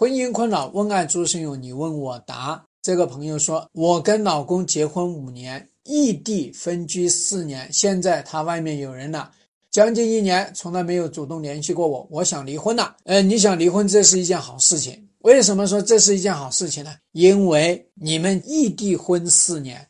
婚姻困扰，问爱朱生勇，你问我答。这个朋友说，我跟老公结婚五年，异地分居四年，现在他外面有人了，将近一年，从来没有主动联系过我，我想离婚了。呃，你想离婚，这是一件好事情。为什么说这是一件好事情呢？因为你们异地婚四年，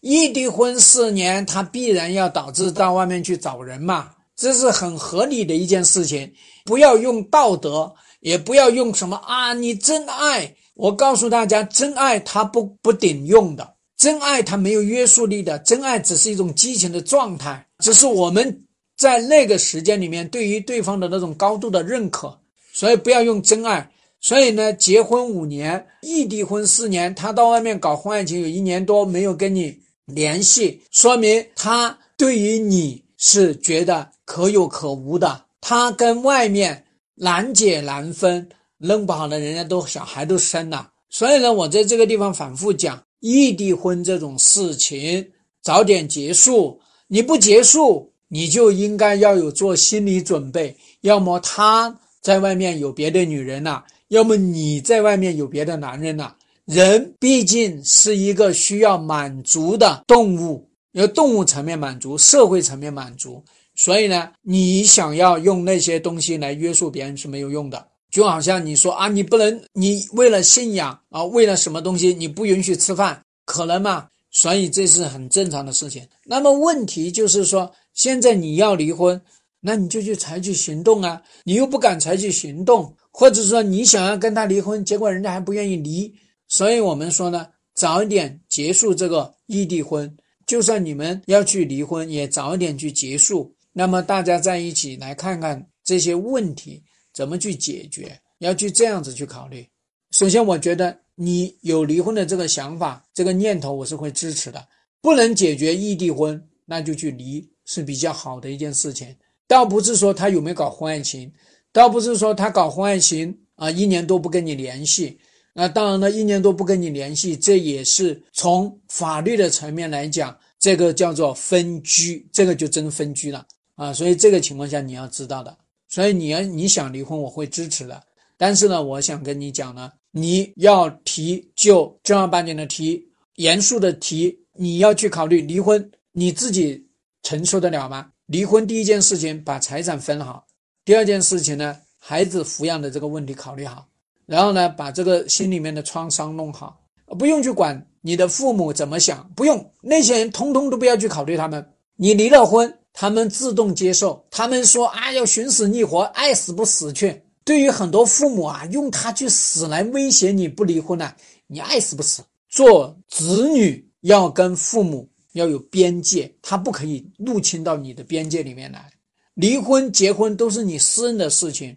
异地婚四年，他必然要导致到外面去找人嘛，这是很合理的一件事情。不要用道德。也不要用什么啊！你真爱，我告诉大家，真爱它不不顶用的，真爱它没有约束力的，真爱只是一种激情的状态，只是我们在那个时间里面对于对方的那种高度的认可，所以不要用真爱。所以呢，结婚五年，异地婚四年，他到外面搞婚外情有一年多没有跟你联系，说明他对于你是觉得可有可无的，他跟外面。难解难分，弄不好呢，人家都小孩都生了。所以呢，我在这个地方反复讲，异地婚这种事情早点结束。你不结束，你就应该要有做心理准备，要么他在外面有别的女人了，要么你在外面有别的男人了。人毕竟是一个需要满足的动物，要动物层面满足，社会层面满足。所以呢，你想要用那些东西来约束别人是没有用的。就好像你说啊，你不能，你为了信仰啊，为了什么东西，你不允许吃饭，可能吗？所以这是很正常的事情。那么问题就是说，现在你要离婚，那你就去采取行动啊，你又不敢采取行动，或者说你想要跟他离婚，结果人家还不愿意离。所以我们说呢，早一点结束这个异地婚，就算你们要去离婚，也早一点去结束。那么大家在一起来看看这些问题怎么去解决，要去这样子去考虑。首先，我觉得你有离婚的这个想法、这个念头，我是会支持的。不能解决异地婚，那就去离是比较好的一件事情。倒不是说他有没有搞婚外情，倒不是说他搞婚外情啊，一年多不跟你联系。那当然了，一年多不跟你联系，这也是从法律的层面来讲，这个叫做分居，这个就真分居了。啊，所以这个情况下你要知道的，所以你要你想离婚，我会支持的。但是呢，我想跟你讲呢，你要提就正儿八经的提，严肃的提，你要去考虑离婚，你自己承受得了吗？离婚第一件事情把财产分好，第二件事情呢，孩子抚养的这个问题考虑好，然后呢，把这个心里面的创伤弄好，不用去管你的父母怎么想，不用那些人通通都不要去考虑他们，你离了婚。他们自动接受，他们说啊，要寻死觅活，爱死不死去。对于很多父母啊，用他去死来威胁你不离婚呢，你爱死不死。做子女要跟父母要有边界，他不可以入侵到你的边界里面来。离婚、结婚都是你私人的事情，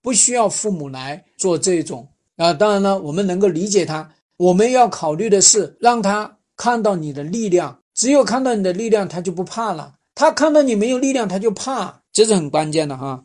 不需要父母来做这种啊。当然了，我们能够理解他，我们要考虑的是让他看到你的力量，只有看到你的力量，他就不怕了。他看到你没有力量，他就怕，这是很关键的哈。